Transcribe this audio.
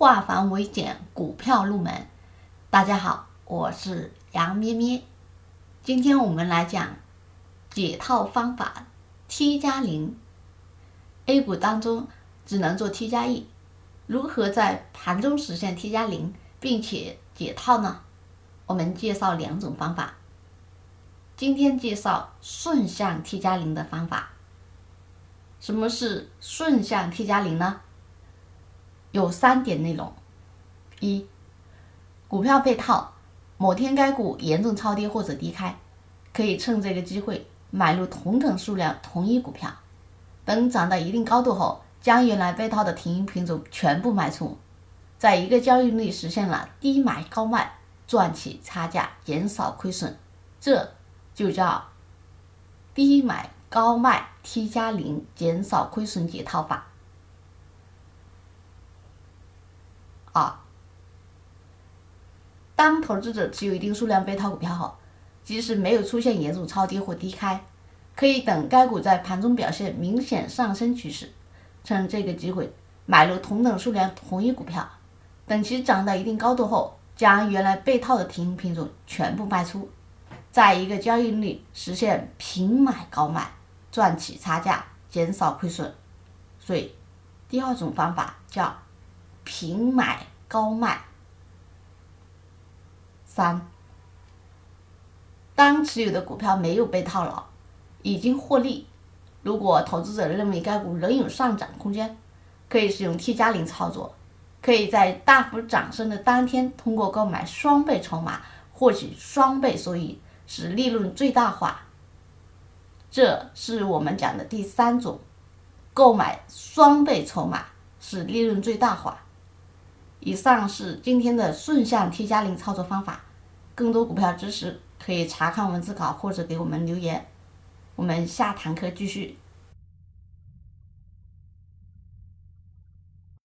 化繁为简，股票入门。大家好，我是杨咩咩。今天我们来讲解套方法 T 加零。A 股当中只能做 T 加一，如何在盘中实现 T 加零，并且解套呢？我们介绍两种方法。今天介绍顺向 T 加零的方法。什么是顺向 T 加零呢？有三点内容：一、股票被套，某天该股严重超跌或者低开，可以趁这个机会买入同等数量同一股票，等涨到一定高度后，将原来被套的停盈品种全部卖出，在一个交易日内实现了低买高卖，赚取差价，减少亏损，这就叫低买高卖 T 加零，减少亏损解套法。当投资者持有一定数量被套股票后，即使没有出现严重超跌或低开，可以等该股在盘中表现明显上升趋势，趁这个机会买入同等数量同一股票，等其涨到一定高度后，将原来被套的停品种全部卖出，在一个交易日实现平买高卖，赚取差价，减少亏损。所以，第二种方法叫。平买高卖。三，当持有的股票没有被套牢，已经获利，如果投资者认为该股仍有上涨空间，可以使用 T 加零操作，可以在大幅涨升的当天，通过购买双倍筹码获取双倍收益，使利润最大化。这是我们讲的第三种，购买双倍筹码使利润最大化。以上是今天的顺向 T 加零操作方法，更多股票知识可以查看文字稿或者给我们留言，我们下堂课继续。